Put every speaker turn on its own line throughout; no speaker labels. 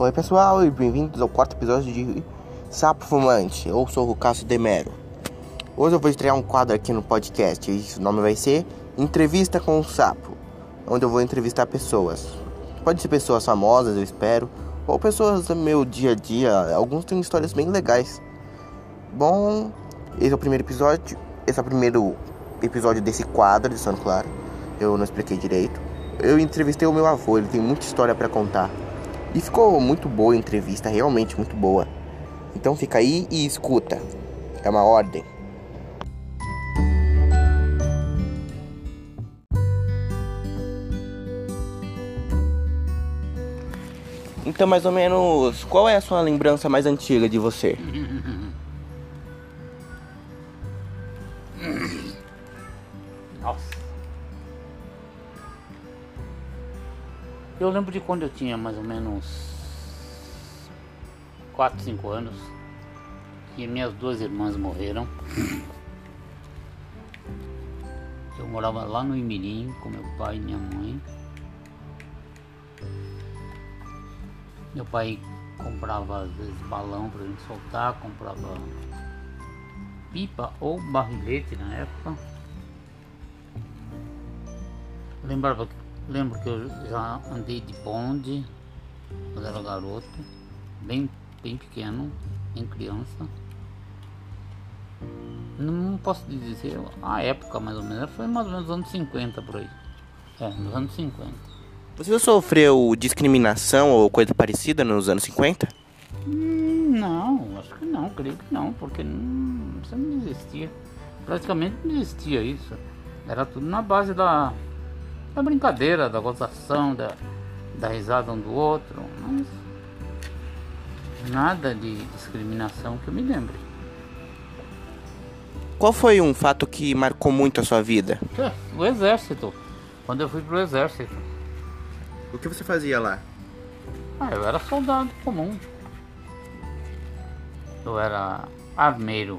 Oi pessoal e bem-vindos ao quarto episódio de Sapo Fumante. Eu sou o Cássio Demero. Hoje eu vou estrear um quadro aqui no podcast e o nome vai ser Entrevista com o Sapo, onde eu vou entrevistar pessoas. Pode ser pessoas famosas, eu espero, ou pessoas do meu dia a dia. Alguns têm histórias bem legais. Bom, esse é o primeiro episódio. Esse é o primeiro episódio desse quadro, de Santo Claro. Eu não expliquei direito. Eu entrevistei o meu avô, ele tem muita história para contar. E ficou muito boa a entrevista, realmente muito boa. Então fica aí e escuta. É uma ordem. Então, mais ou menos, qual é a sua lembrança mais antiga de você?
Eu lembro de quando eu tinha mais ou menos 4, 5 anos. E minhas duas irmãs morreram. Eu morava lá no Imirim com meu pai e minha mãe. Meu pai comprava às vezes balão pra gente soltar, comprava pipa ou barrilete na época. Lembrava, lembro que eu já andei de bonde quando era garoto, bem, bem pequeno, em criança. Não posso dizer a época mais ou menos, foi mais ou menos nos anos 50 por aí. É, nos anos 50.
Você sofreu discriminação ou coisa parecida nos anos 50?
Hum, não, acho que não, creio que não, porque não, isso não existia. Praticamente não existia isso. Era tudo na base da, da brincadeira, da gozação, da, da risada um do outro, mas nada de discriminação que eu me lembre.
Qual foi um fato que marcou muito a sua vida?
É, O exército. Quando eu fui pro exército.
O que você fazia lá?
Ah, eu era soldado comum. Eu era armeiro.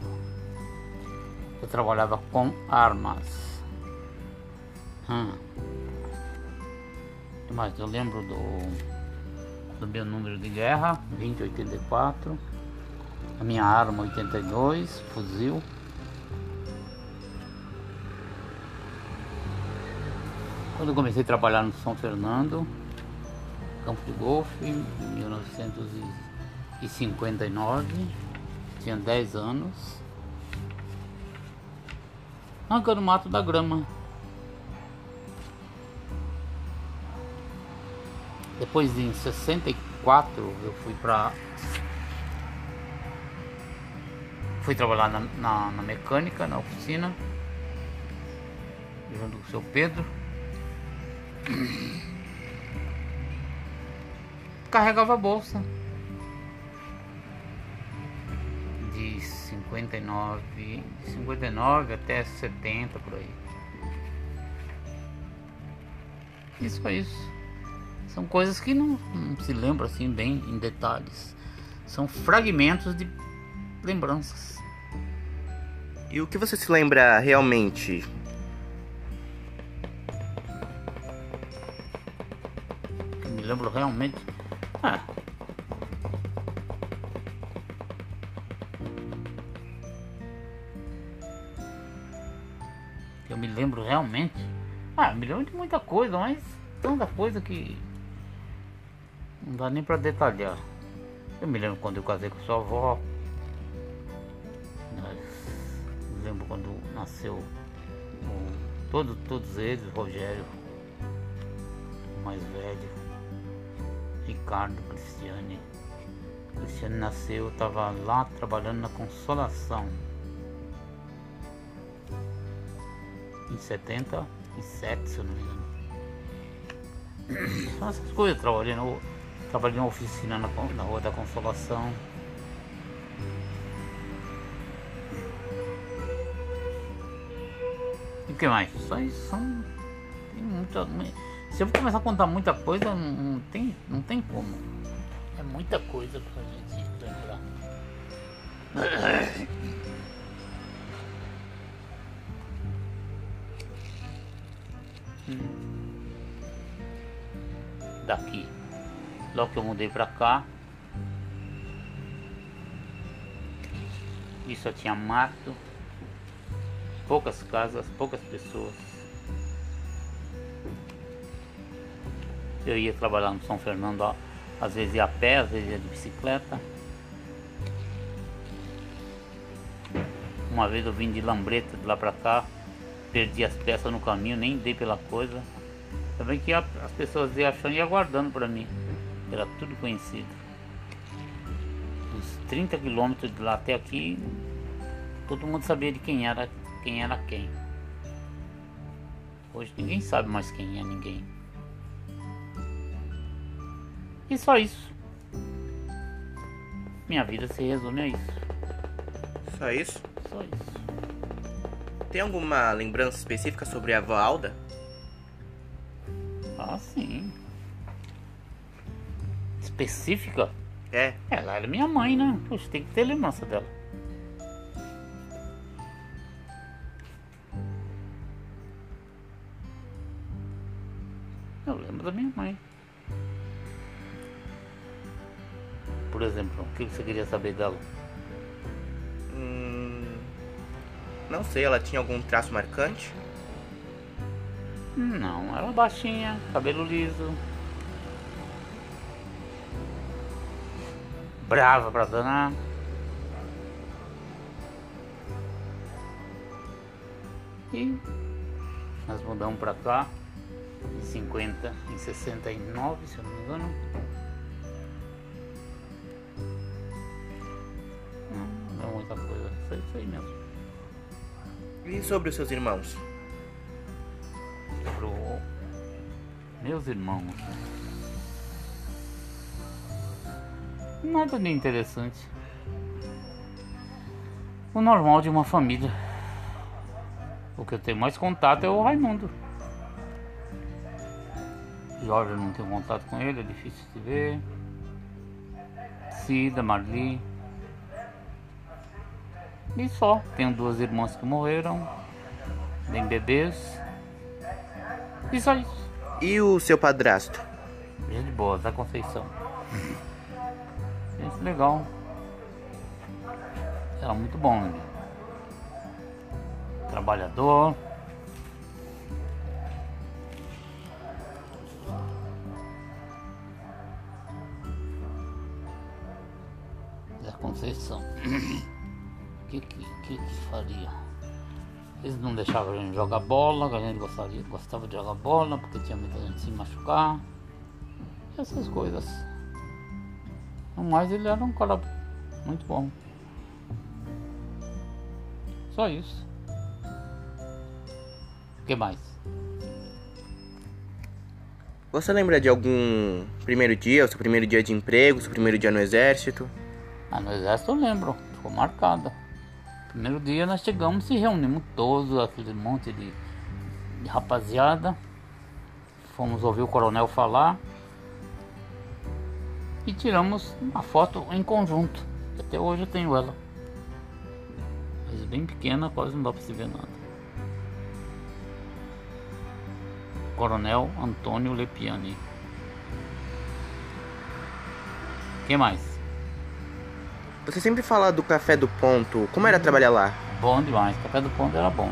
Eu trabalhava com armas. Hum. Que mais? Eu lembro do, do meu número de guerra, 2084. A minha arma 82, fuzil. Quando eu comecei a trabalhar no São Fernando, Campo de Golfe, em 1959, tinha 10 anos. Arrancando o mato da grama. Depois em 64 eu fui pra. Fui trabalhar na, na, na mecânica, na oficina, junto com o seu Pedro. carregava a bolsa de 59, de 59 até 70 por aí. Isso é isso. São coisas que não, não se lembra assim bem em detalhes. São fragmentos de lembranças.
E o que você se lembra realmente?
que eu me lembro realmente. Ah. Eu me lembro realmente. Ah, me lembro de muita coisa, mas tanta coisa que não dá nem pra detalhar. Eu me lembro quando eu casei com sua avó. Lembro quando nasceu o, todo, todos eles, Rogério, o mais velho. Ricardo, Cristiane. Cristiane nasceu, eu tava lá trabalhando na Consolação. Em 77, se eu não me engano. São essas coisas, trabalhei, no, trabalhei na oficina na, na Rua da Consolação. E o que mais? Só isso são. Tem muita. Se eu começar a contar muita coisa, não, tem, não tem como. É muita coisa pra gente lembrar. Daqui. Logo que eu mudei pra cá. E só tinha mato, poucas casas, poucas pessoas. Eu ia trabalhar no São Fernando, ó, às vezes ia a pé, às vezes ia de bicicleta. Uma vez eu vim de Lambreta de lá pra cá, perdi as peças no caminho, nem dei pela coisa. Também que as pessoas iam achando e aguardando para mim. Era tudo conhecido. Uns 30 quilômetros de lá até aqui, todo mundo sabia de quem era quem. Era quem. Hoje ninguém sabe mais quem é ninguém. E só isso. Minha vida se resume a isso.
Só isso?
Só isso.
Tem alguma lembrança específica sobre a avó Alda?
Ah, sim. Específica?
É.
Ela era minha mãe, né? Poxa, tem que ter lembrança dela. Eu lembro da minha mãe. Por exemplo, o que você queria saber dela?
Hum, não sei, ela tinha algum traço marcante?
Não, ela baixinha, cabelo liso. Brava pra danar. E nós mudamos pra cá em 50, em 69, se eu não me engano. Não, não é muita coisa, só isso aí mesmo.
E sobre os seus irmãos?
Sobre o- meus irmãos. Nada de interessante. O normal de uma família. O que eu tenho mais contato é o Raimundo. Jorge eu não tenho contato com ele, é difícil de ver. Cida, Marli. E só. Tenho duas irmãs que morreram. Bem bebês. E só isso.
E o seu padrasto?
Gente boa, da Conceição. Legal. Era muito bom, né? Trabalhador. Da Conceição. O que, que, que que faria? Eles não deixavam a gente jogar bola, a gente gostaria, gostava de jogar bola, porque tinha muita gente se machucar. Essas coisas. Mas ele era um cara muito bom. Só isso. O que mais?
Você lembra de algum primeiro dia, o seu primeiro dia de emprego, seu primeiro dia no exército?
Ah, no exército eu lembro, ficou marcada. Primeiro dia nós chegamos e reunimos todos, aquele monte de, de rapaziada. Fomos ouvir o coronel falar. E tiramos uma foto em conjunto. Até hoje eu tenho ela. Mas bem pequena, quase não dá pra se ver nada. Coronel Antônio Lepiani. Quem mais?
Você sempre fala do café do ponto. Como era trabalhar lá?
Bom demais. Café do Ponto era bom.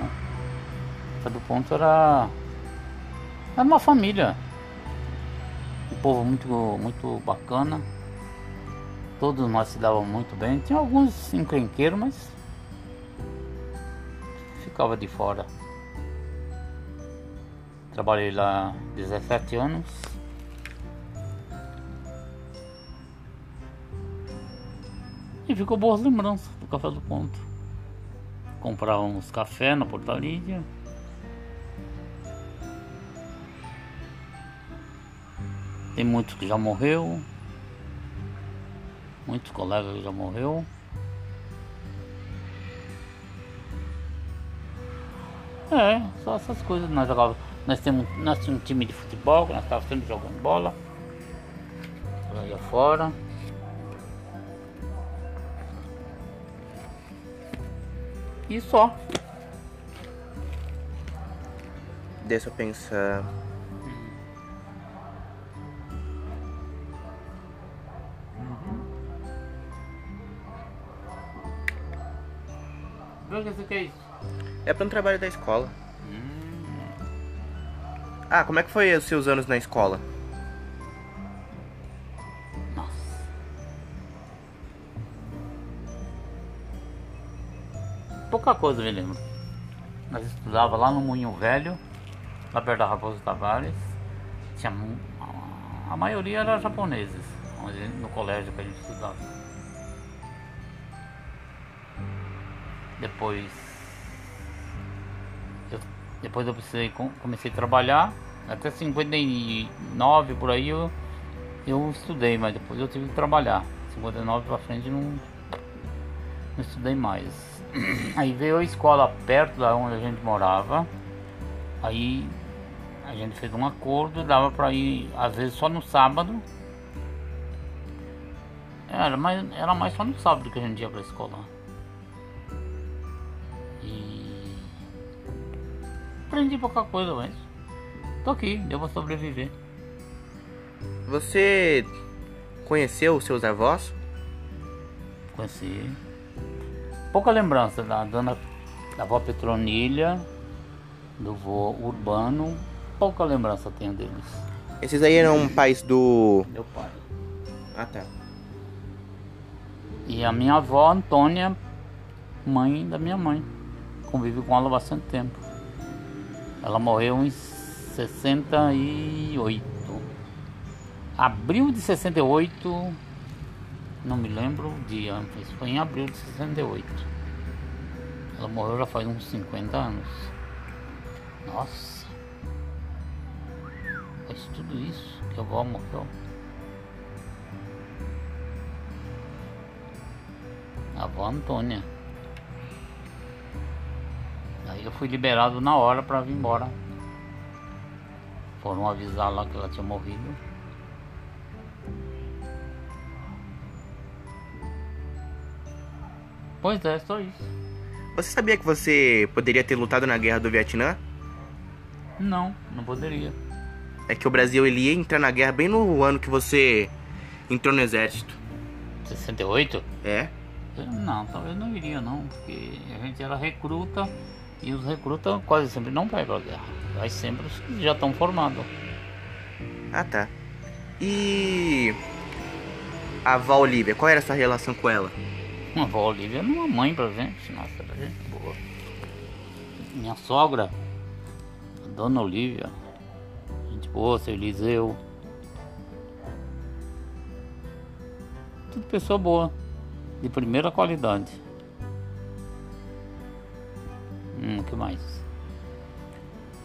Café do Ponto era. Era uma família. Povo muito, muito bacana. Todos nós se davam muito bem. Tinha alguns encrenqueiros, mas. Ficava de fora. Trabalhei lá 17 anos. E ficou boas lembranças do Café do Ponto. Comprávamos café na portaria. Tem muitos que já morreu. Muitos colegas que já morreu. É, só essas coisas. Nós jogávamos. Nós temos, nós tínhamos um time de futebol, nós estávamos sempre jogando bola. Aí afora. E só.
Deixa eu pensar.
Pra que você quer isso?
É para um trabalho da escola.
Hum,
Ah, como é que foi os seus anos na escola?
nossa. Pouca coisa me lembro. Nós estudava lá no Moinho Velho, lá perto da Raposo Tavares. Tinha, a maioria era japoneses, onde, no colégio que a gente estudava. Depois eu, depois eu precisei, com- comecei a trabalhar, até 59 por aí eu, eu estudei, mas depois eu tive que trabalhar. 59 pra frente não, não estudei mais. Aí veio a escola perto da onde a gente morava. Aí a gente fez um acordo, dava pra ir às vezes só no sábado. Era mais, era mais só no sábado que a gente ia pra escola. Aprendi pouca coisa, mas tô aqui, deu pra sobreviver.
Você conheceu os seus avós?
Conheci. Pouca lembrança da dona da avó Petronilha, do vô Urbano. Pouca lembrança tenho deles.
Esses aí eram pais do.
Meu pai.
Ah, tá.
E a minha avó Antônia, mãe da minha mãe. Convive com ela há bastante tempo. Ela morreu em 68. Abril de 68. Não me lembro o dia, mas foi em abril de 68. Ela morreu já faz uns 50 anos. Nossa. Faz tudo isso que a avó morreu. A avó Antônia. Aí eu fui liberado na hora pra vir embora. Foram avisar lá que ela tinha morrido. Pois é, só isso.
Você sabia que você poderia ter lutado na guerra do Vietnã?
Não, não poderia.
É que o Brasil ele ia entrar na guerra bem no ano que você entrou no exército.
68?
É?
Não, talvez não iria não, porque a gente era recruta e os recrutas quase sempre não vai pra guerra. Vai sempre os que já estão formados.
Ah, tá. E. A avó Olivia, qual era a sua relação com ela?
A avó Olivia era uma mãe pra gente, nossa, era gente boa. Minha sogra, a dona Olivia, gente boa, seu Eliseu. Tudo pessoa boa, de primeira qualidade. Hum, o que mais?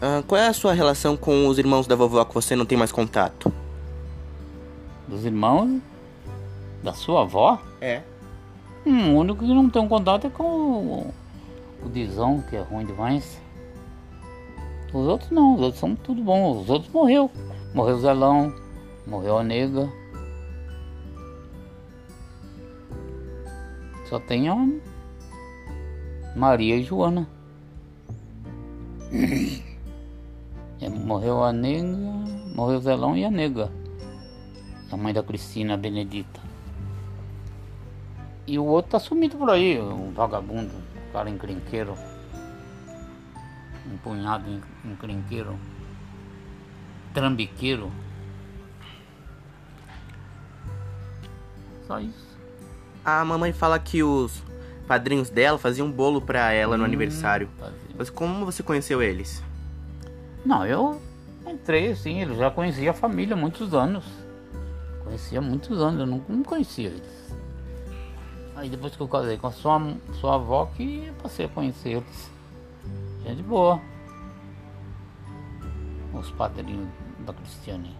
Ah, qual é a sua relação com os irmãos da vovó que você não tem mais contato?
Dos irmãos? Da sua avó?
É.
Hum, o único que não tem um contato é com o, o Dizão, que é ruim demais. Os outros não, os outros são tudo bom. Os outros morreu. Morreu o Zelão, morreu a nega. Só tem a Maria e Joana. É, morreu a nega, morreu o Zelão e a nega. A mãe da Cristina, a Benedita. E o outro tá sumido por aí, um vagabundo, um cara encrenqueiro. Um punhado en- encrenqueiro. Trambiqueiro. Só isso.
A mamãe fala que os padrinhos dela faziam bolo pra ela no
Hum.
aniversário.
Fazia.
Mas como você conheceu eles?
Não, eu entrei assim, ele já conhecia a família há muitos anos. Conhecia há muitos anos, eu não, não conhecia eles. Aí depois que eu casei com a sua, sua avó que eu passei a conhecer eles. Gente boa. Os padrinhos da Cristiane.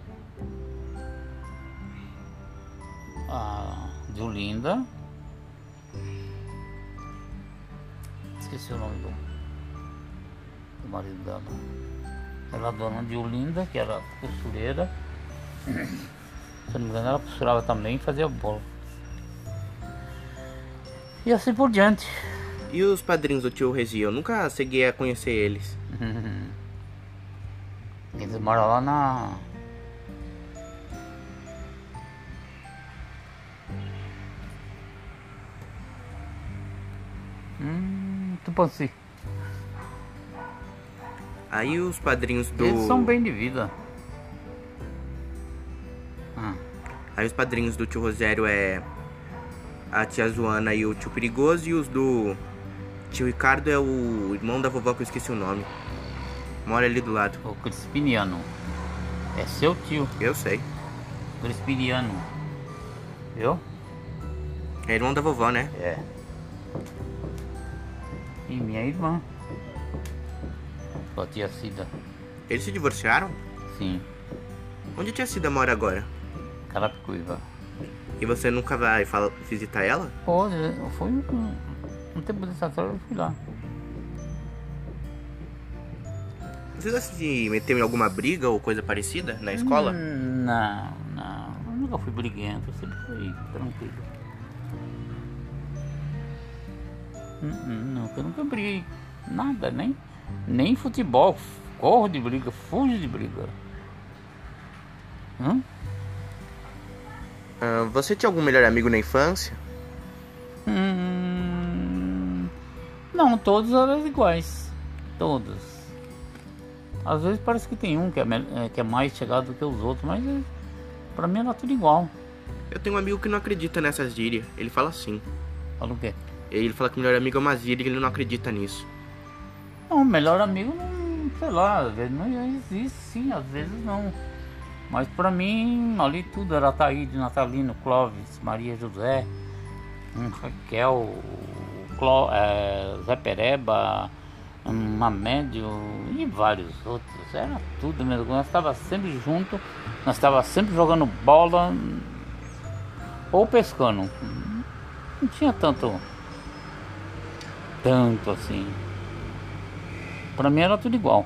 A Julinda. Esqueci o nome do, do marido dela. Ela dona de Olinda, que era costureira. Se eu não me engano, ela costurava também e fazia bolo. E assim por diante.
E os padrinhos do tio Regi? Eu nunca cheguei a conhecer eles.
Eles moram lá na.
Aí os padrinhos do.
Eles são bem de vida. Ah,
Aí os padrinhos do tio Rogério é a tia Joana e o tio Perigoso. E os do tio Ricardo é o irmão da vovó que eu esqueci o nome. Mora ali do lado.
o Crispiniano. É seu tio,
Eu sei.
Crispiniano. Viu?
É irmão da vovó, né?
É. E minha irmã. Sua tia Cida.
Eles se divorciaram?
Sim.
Onde a tia Cida mora agora?
Carapicuíba.
E você nunca vai fala- visitar ela?
Pô, foi um, um tempo dessa história eu fui lá.
Você já se meteu em alguma briga ou coisa parecida na escola?
Hum, Não, não. Eu nunca fui briguento, eu sempre fui tranquilo. Hum, hum, Nunca, nunca briguei. Nada, nem, nem futebol. Corro de briga, fujo de briga. Hum?
Ah, você tinha algum melhor amigo na infância?
Hum, não, todos eram iguais. Todos. Às vezes parece que tem um que é, me- é, que é mais chegado do que os outros, mas é, pra mim era tudo igual.
Eu tenho um amigo que não acredita nessas gírias. Ele fala assim.
Fala o quê?
Ele fala que melhor amigo é uma gíria e ele não acredita nisso.
Não, melhor amigo não, sei lá, às vezes não existe sim, às vezes não. Mas pra mim, ali tudo era Taíde, Natalino, Clóvis, Maria José, hum, Raquel, Cló, é, Zé Pereba, Mamédio e vários outros. Era tudo mesmo. Nós estávamos sempre juntos, nós estávamos sempre jogando bola ou pescando. Não tinha tanto. Tanto assim. Pra mim era tudo igual.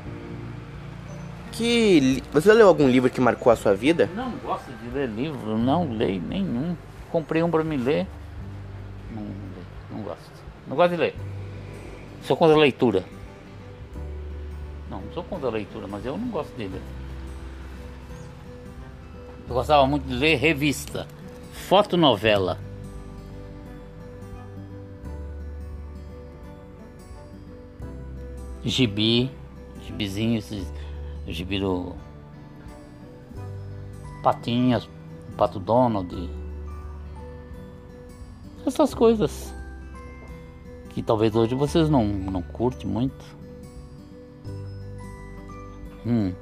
Que li- você leu algum livro que marcou a sua vida?
Não gosto de ler livro, não leio nenhum. Comprei um pra me ler. Não, leio, não gosto. Não gosto de ler. Sou contra a leitura. Não, não sou contra a leitura, mas eu não gosto de ler. Eu gostava muito de ler revista, fotonovela. Gibi, gibizinho, esses gibi do Patinhas, Pato Donald. Essas coisas. Que talvez hoje vocês não, não curtem muito. Hum.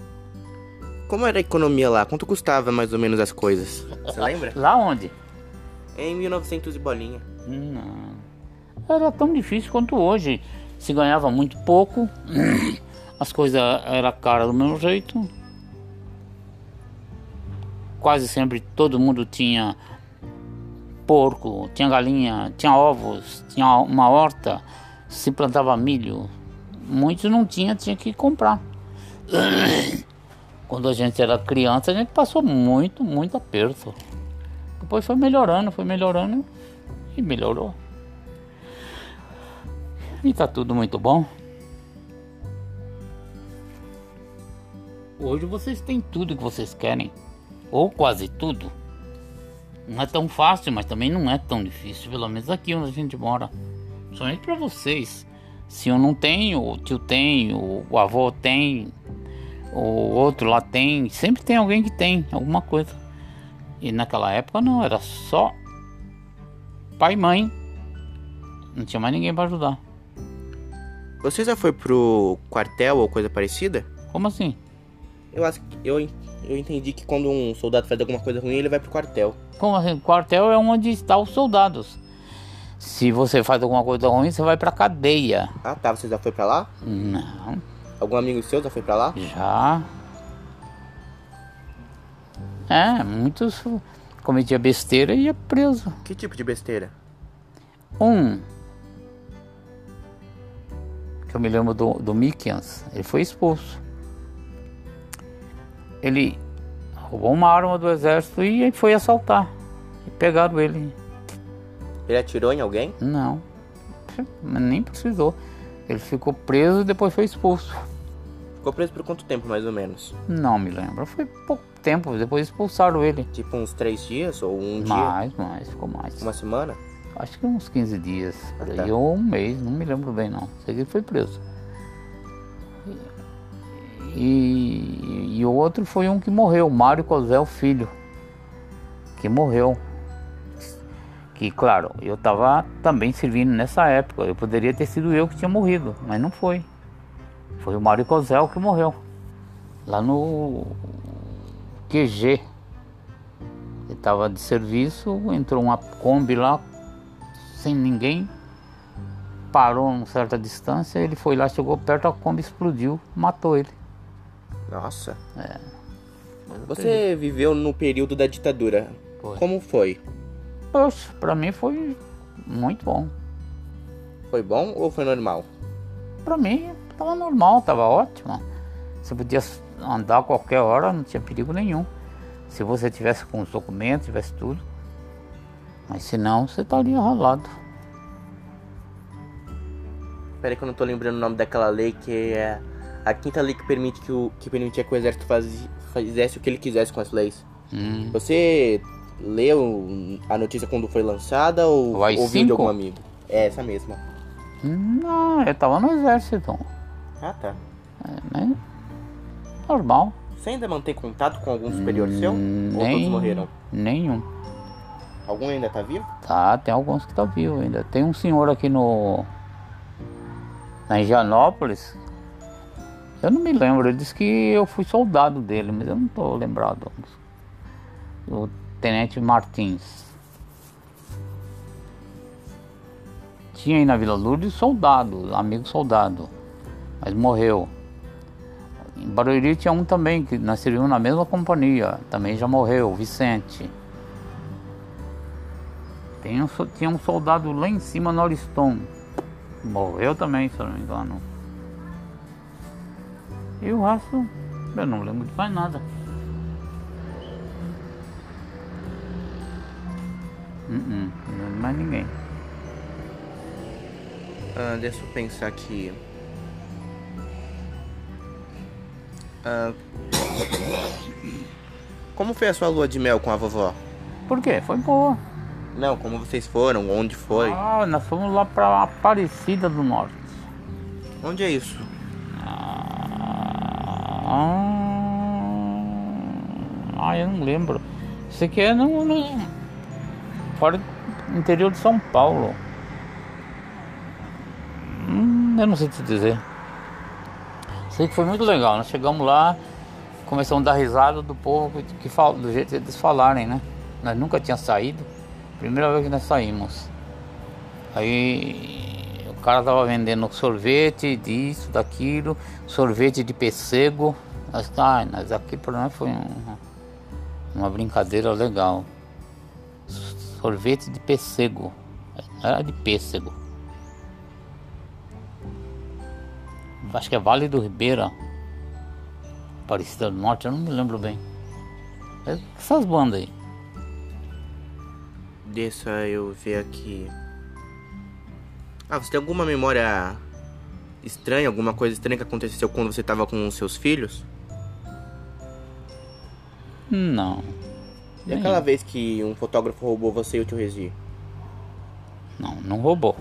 Como era a economia lá? Quanto custava mais ou menos as coisas? Você lembra?
Lá onde?
Em 1900 e bolinha.
Não. Era tão difícil quanto hoje. Se ganhava muito pouco, as coisas eram caras do mesmo jeito. Quase sempre todo mundo tinha porco, tinha galinha, tinha ovos, tinha uma horta, se plantava milho. Muitos não tinha, tinha que comprar. Quando a gente era criança, a gente passou muito, muito aperto. Depois foi melhorando, foi melhorando e melhorou. E tá tudo muito bom. Hoje vocês têm tudo que vocês querem, ou quase tudo. Não é tão fácil, mas também não é tão difícil, pelo menos aqui onde a gente mora. Somente para vocês. Se eu não tenho, o tio tem, o avô tem, o outro lá tem, sempre tem alguém que tem alguma coisa. E naquela época não, era só pai e mãe. Não tinha mais ninguém para ajudar.
Você já foi pro quartel ou coisa parecida?
Como assim?
Eu acho que eu, eu entendi que quando um soldado faz alguma coisa ruim, ele vai pro quartel.
Como assim? Quartel é onde estão os soldados. Se você faz alguma coisa ruim, você vai pra cadeia.
Ah, tá. Você já foi pra lá?
Não,
Algum amigo seu já foi pra lá?
já. É, muitos cometiam besteira e ia preso.
Que tipo de besteira?
Um, que eu me lembro do, do Mickens, ele foi expulso. Ele roubou uma arma do exército e foi assaltar. E pegaram ele.
Ele atirou em alguém?
Não, nem precisou. Ele ficou preso e depois foi expulso.
Ficou preso por quanto tempo, mais ou menos?
Não me lembro, foi pouco tempo, depois expulsaram ele.
Tipo uns três dias ou um dia?
Mais, mais, ficou mais.
Uma semana?
Acho que uns 15 dias, aí,
tá.
ou um mês, não me lembro bem não. Sei que ele foi preso. E, e o outro foi um que morreu, Mário Cosel Filho, que morreu. Que claro, eu estava também servindo nessa época. Eu poderia ter sido eu que tinha morrido, mas não foi. Foi o Mário Cosel que morreu. Lá no QG. Ele estava de serviço, entrou uma Kombi lá, sem ninguém, parou a uma certa distância, ele foi lá, chegou perto, a Kombi explodiu, matou ele.
Nossa.
Eu
Você viveu no período da ditadura.
Foi.
Como foi?
Poxa, pra mim foi muito bom.
Foi bom ou foi normal?
Pra mim tava normal, tava ótimo. Você podia andar a qualquer hora, não tinha perigo nenhum. Se você tivesse com os documentos, tivesse tudo. Mas se não, você estaria ralado.
Peraí que eu não tô lembrando o nome daquela lei que é a quinta lei que permite que o que permitia que o exército faz- fizesse o que ele quisesse com as leis.
Hum,
Você leu a notícia quando foi lançada ou
O AI-5?
ouviu de algum amigo? É essa mesma.
Não, eu tava no exército.
Ah, tá.
É, né? Normal.
Você ainda mantém contato com algum superior seu?
Hum,
Ou todos
nem-
morreram?
Nenhum.
Algum ainda tá vivo?
Tá, tem alguns que tá vivo ainda. Tem um senhor aqui no. Na Indianópolis. Eu não me lembro, ele disse que eu fui soldado dele, mas eu não tô lembrado. O Tenente Martins. Tinha aí na Vila Lourdes soldado, amigo soldado, mas morreu. Em Barueri tinha um também, que servíamos na mesma companhia, também já morreu, Vicente. Tem um, tinha um soldado lá em cima no Ariston. Morreu também, se eu não me engano. E o resto, eu não lembro de mais nada. Uh -uh, não lembro mais ninguém.
Ah, deixa eu pensar aqui. Ah, como foi a sua lua de mel com a vovó?
Por quê? Foi boa.
Não, como vocês foram, onde foi?
Ah, nós fomos lá pra Aparecida do Norte.
Onde é isso?
Ah, ah, eu não lembro. Isso aqui é no, no fora do interior de São Paulo. Hum, eu não sei te dizer. Sei que foi muito legal. Nós chegamos lá, começamos a dar risada do povo que, que fala, do jeito que eles falarem, né? Nós nunca tínhamos saído. Primeira vez que nós saímos. Aí o cara tava vendendo sorvete disso, daquilo, sorvete de pêssego. Nós, ah, nós aqui para nós foi um- uma brincadeira legal. Sorvete de pêssego. Era de pêssego. Acho que é Vale do Ribeira. Aparecida do Norte, eu não me lembro bem. Essas bandas aí.
Deixa eu ver aqui. Ah, você tem alguma memória estranha, alguma coisa estranha que aconteceu quando você tava com os seus filhos?
Não.
E aquela vez que um fotógrafo roubou você e o tio Regi?
Não, não roubou.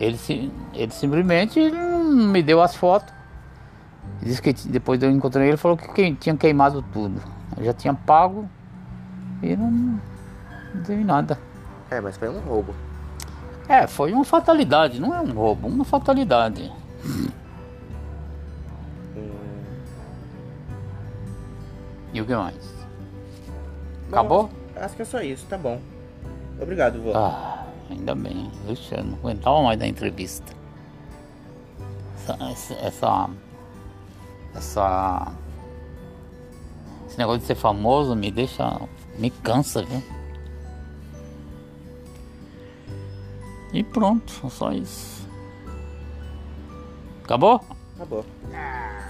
Ele, se, ele simplesmente me deu as fotos. Disse que depois eu encontrei ele, ele falou que que- tinha queimado tudo. Eu já tinha pago e não, não em nada.
É, mas foi um roubo.
É, foi uma fatalidade, não é um roubo, uma fatalidade. E o que mais? Acabou?
Bom, acho que é só isso, tá bom. Obrigado, vô.
Ah, ainda bem. Ixi, eu não aguentava mais da entrevista. Essa, essa, essa- Esse negócio de ser famoso me deixa. me cansa, viu? E pronto, só isso. Acabou?
Acabou.
Ah,